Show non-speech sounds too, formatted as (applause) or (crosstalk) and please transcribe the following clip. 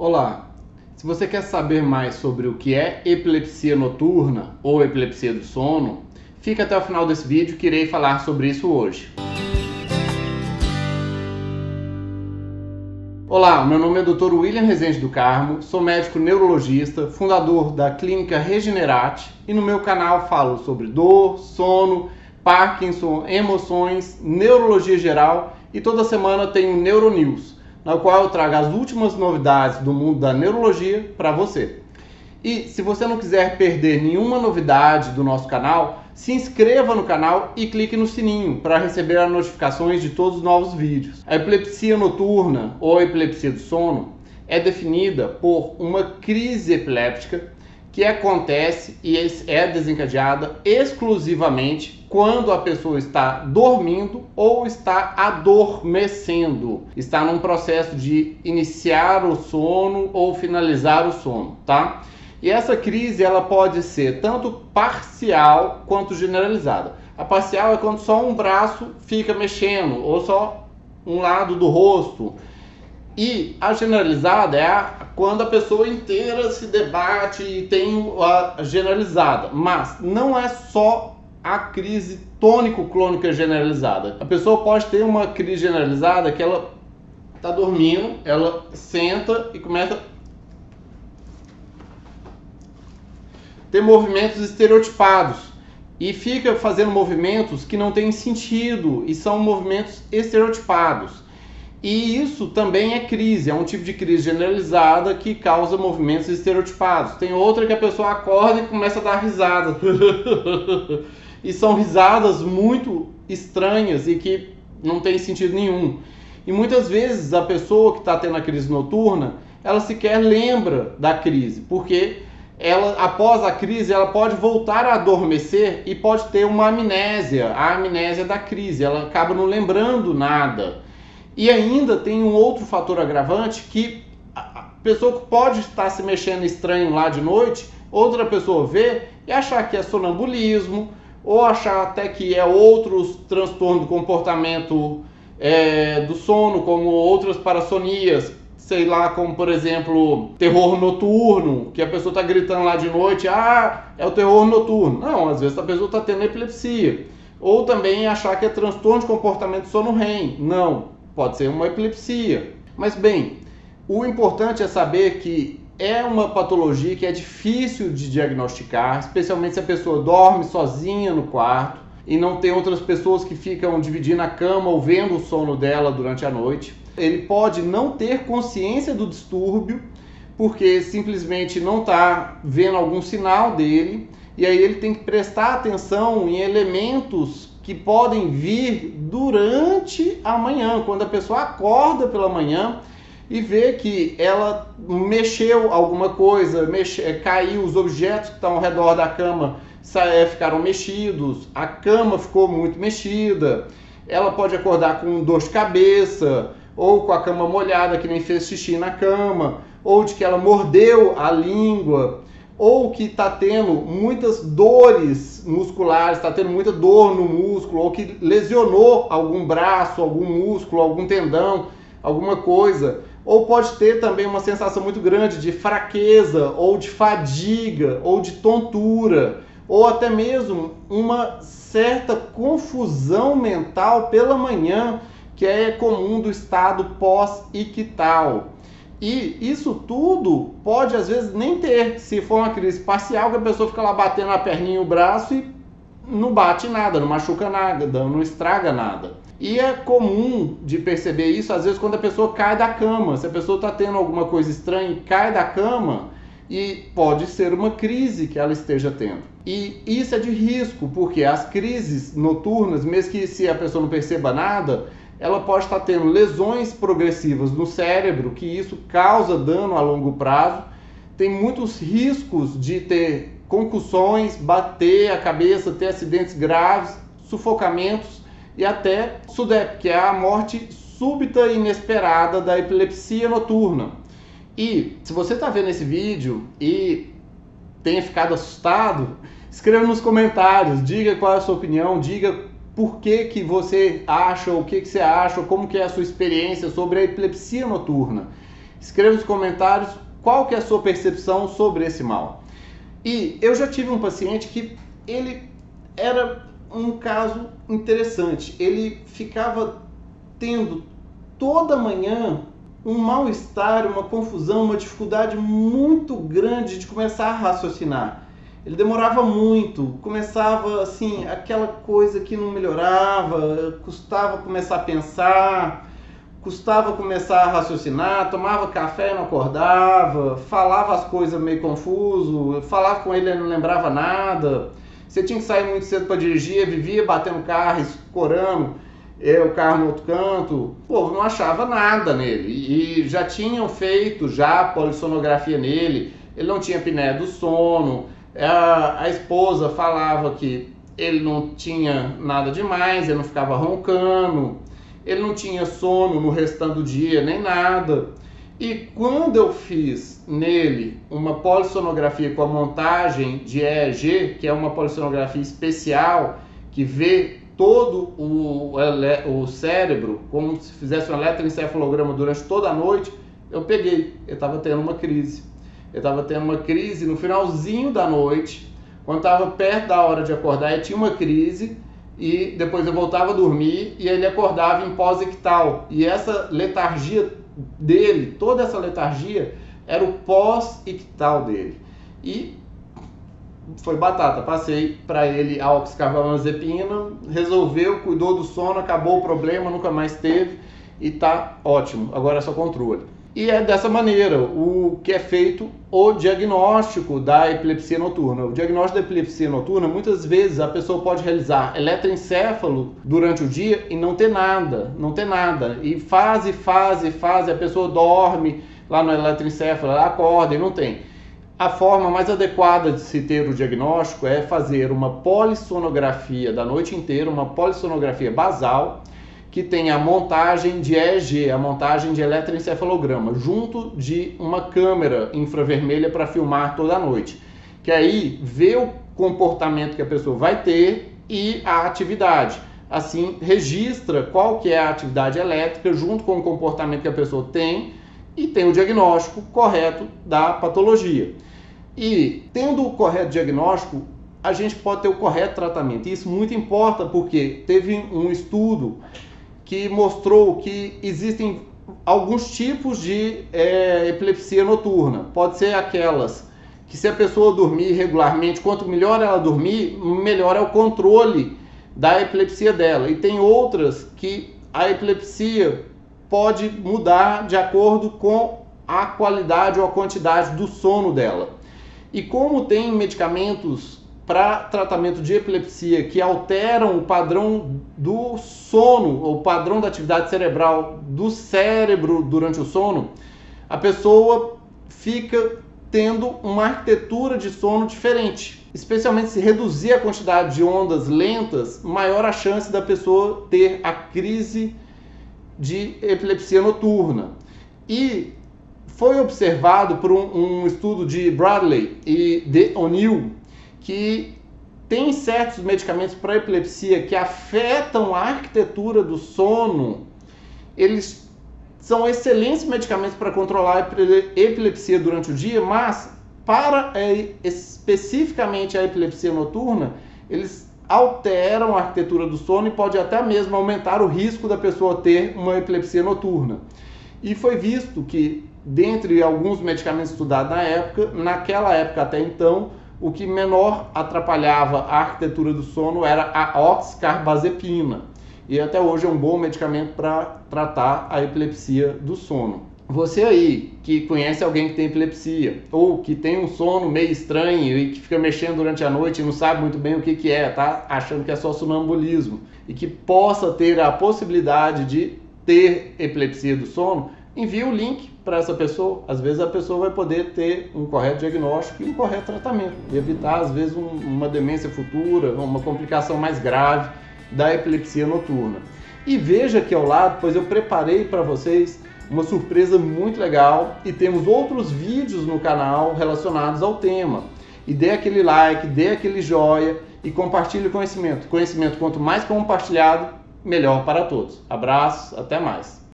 Olá! Se você quer saber mais sobre o que é epilepsia noturna ou epilepsia do sono, fica até o final desse vídeo que irei falar sobre isso hoje. Olá, meu nome é Dr. William Rezende do Carmo, sou médico neurologista, fundador da clínica Regenerate e no meu canal falo sobre dor, sono, Parkinson, emoções, neurologia geral e toda semana tenho Neuronews na qual eu trago as últimas novidades do mundo da neurologia para você. E se você não quiser perder nenhuma novidade do nosso canal, se inscreva no canal e clique no sininho para receber as notificações de todos os novos vídeos. A epilepsia noturna ou epilepsia do sono é definida por uma crise epiléptica que acontece e é desencadeada exclusivamente quando a pessoa está dormindo ou está adormecendo, está num processo de iniciar o sono ou finalizar o sono, tá? E essa crise ela pode ser tanto parcial quanto generalizada. A parcial é quando só um braço fica mexendo ou só um lado do rosto. E a generalizada é a quando a pessoa inteira se debate e tem a generalizada. Mas não é só a crise tônico-clônica generalizada. A pessoa pode ter uma crise generalizada que ela está dormindo, ela senta e começa a ter movimentos estereotipados e fica fazendo movimentos que não têm sentido e são movimentos estereotipados. E isso também é crise, é um tipo de crise generalizada que causa movimentos estereotipados. Tem outra que a pessoa acorda e começa a dar risada. (laughs) e são risadas muito estranhas e que não tem sentido nenhum. E muitas vezes a pessoa que está tendo a crise noturna, ela sequer lembra da crise, porque ela, após a crise, ela pode voltar a adormecer e pode ter uma amnésia, a amnésia da crise. Ela acaba não lembrando nada. E ainda tem um outro fator agravante que a pessoa pode estar se mexendo estranho lá de noite, outra pessoa vê e achar que é sonambulismo, ou achar até que é outros transtornos do comportamento é, do sono, como outras parassonias, sei lá, como por exemplo, terror noturno, que a pessoa está gritando lá de noite, ah, é o terror noturno. Não, às vezes a pessoa está tendo epilepsia. Ou também achar que é transtorno de comportamento sono-REM. Não, pode ser uma epilepsia. Mas bem, o importante é saber que é uma patologia que é difícil de diagnosticar, especialmente se a pessoa dorme sozinha no quarto e não tem outras pessoas que ficam dividindo a cama ou vendo o sono dela durante a noite. Ele pode não ter consciência do distúrbio porque simplesmente não está vendo algum sinal dele e aí ele tem que prestar atenção em elementos que podem vir durante a manhã, quando a pessoa acorda pela manhã e vê que ela mexeu alguma coisa, mexe, é, caiu, os objetos que estão ao redor da cama é, ficaram mexidos, a cama ficou muito mexida, ela pode acordar com dor de cabeça, ou com a cama molhada que nem fez xixi na cama, ou de que ela mordeu a língua, ou que está tendo muitas dores musculares, está tendo muita dor no músculo, ou que lesionou algum braço, algum músculo, algum tendão, alguma coisa. Ou pode ter também uma sensação muito grande de fraqueza, ou de fadiga, ou de tontura, ou até mesmo uma certa confusão mental pela manhã, que é comum do estado pós-ictal. E isso tudo pode às vezes nem ter, se for uma crise parcial, que a pessoa fica lá batendo a perninha e o braço e não bate nada, não machuca nada, não estraga nada. E é comum de perceber isso às vezes quando a pessoa cai da cama. Se a pessoa está tendo alguma coisa estranha e cai da cama, e pode ser uma crise que ela esteja tendo. E isso é de risco, porque as crises noturnas, mesmo que se a pessoa não perceba nada, ela pode estar tendo lesões progressivas no cérebro, que isso causa dano a longo prazo. Tem muitos riscos de ter concussões, bater a cabeça, ter acidentes graves, sufocamentos e até SUDEP, que é a morte súbita e inesperada da epilepsia noturna. E se você está vendo esse vídeo e tenha ficado assustado, (laughs) escreva nos comentários, diga qual é a sua opinião, diga por que, que você acha, o que, que você acha, como que é a sua experiência sobre a epilepsia noturna. Escreva nos comentários qual que é a sua percepção sobre esse mal. E eu já tive um paciente que ele era um caso interessante. Ele ficava tendo toda manhã um mal-estar, uma confusão, uma dificuldade muito grande de começar a raciocinar. Ele demorava muito, começava assim, aquela coisa que não melhorava, custava começar a pensar, custava começar a raciocinar, tomava café e não acordava, falava as coisas meio confuso, falava com ele e não lembrava nada. Você tinha que sair muito cedo para dirigir, vivia batendo carro, escorando é, o carro no outro canto. O povo não achava nada nele. E já tinham feito já polissonografia nele. Ele não tinha piné do sono. A, esposa falava que ele não tinha nada demais, ele não ficava roncando, ele não tinha sono no restante do dia, nem nada. E quando eu fiz nele uma polissonografia com a montagem de EEG, que é uma polissonografia especial que vê todo o, o cérebro como se fizesse um eletroencefalograma durante toda a noite, eu peguei, ele estava tendo uma crise. Ele estava tendo uma crise no finalzinho da noite, quando estava perto da hora de acordar, ele tinha uma crise e depois eu voltava a dormir e ele acordava em pós-ictal. E essa letargia dele, toda essa letargia, era o pós-ictal dele. E foi batata, passei para ele a oxcarbamazepina, resolveu, cuidou do sono, acabou o problema, nunca mais teve e tá ótimo. Agora é só controle. E é dessa maneira o que é feito o diagnóstico da epilepsia noturna. O diagnóstico da epilepsia noturna, muitas vezes a pessoa pode realizar eletroencefalo durante o dia e não ter nada, não ter nada. E fase, fase, fase, a pessoa dorme lá no eletroencefalo, ela acorda e não tem. A forma mais adequada de se ter o diagnóstico é fazer uma polissonografia da noite inteira, uma polissonografia basal, que tem a montagem de EEG, a montagem de eletroencefalograma, junto de uma câmera infravermelha para filmar toda a noite. Que aí vê o comportamento que a pessoa vai ter e a atividade. Assim, registra qual que é a atividade elétrica junto com o comportamento que a pessoa tem e tem o diagnóstico correto da patologia. E tendo o correto diagnóstico, a gente pode ter o correto tratamento. Isso muito importa porque teve um estudo que mostrou que existem alguns tipos de é, epilepsia noturna. Pode ser aquelas que se a pessoa dormir regularmente, quanto melhor ela dormir, melhor é o controle da epilepsia dela. E tem outras que a epilepsia pode mudar de acordo com a qualidade ou a quantidade do sono dela. E como tem medicamentos para tratamento de epilepsia que alteram o padrão do sono, ou padrão da atividade cerebral do cérebro durante o sono, a pessoa fica tendo uma arquitetura de sono diferente. Especialmente se reduzir a quantidade de ondas lentas, maior a chance da pessoa ter a crise de epilepsia noturna. E foi observado por um, um estudo de Bradley e de O'Neill que tem certos medicamentos para epilepsia que afetam a arquitetura do sono, eles são excelentes medicamentos para controlar a epilepsia durante o dia, mas para é, especificamente a epilepsia noturna, eles alteram a arquitetura do sono e pode até mesmo aumentar o risco da pessoa ter uma epilepsia noturna. E foi visto que, dentre alguns medicamentos estudados na época, naquela época até então, o que menor atrapalhava a arquitetura do sono era a oxcarbazepina. E até hoje é um bom medicamento para tratar a epilepsia do sono. Você aí que conhece alguém que tem epilepsia ou que tem um sono meio estranho e que fica mexendo durante a noite e não sabe muito bem o que, que é, tá achando que é só sonambulismo e que possa ter a possibilidade de ter epilepsia do sono, envie o link para essa pessoa. Às vezes a pessoa vai poder ter um correto diagnóstico e um correto tratamento, e evitar às vezes um, uma demência futura, uma complicação mais grave da epilepsia noturna. E veja aqui ao lado, pois eu preparei para vocês uma surpresa muito legal e temos outros vídeos no canal relacionados ao tema. E dê aquele like, dê aquele joia e compartilhe o conhecimento. Conhecimento quanto mais compartilhado, melhor para todos. Abraços, até mais.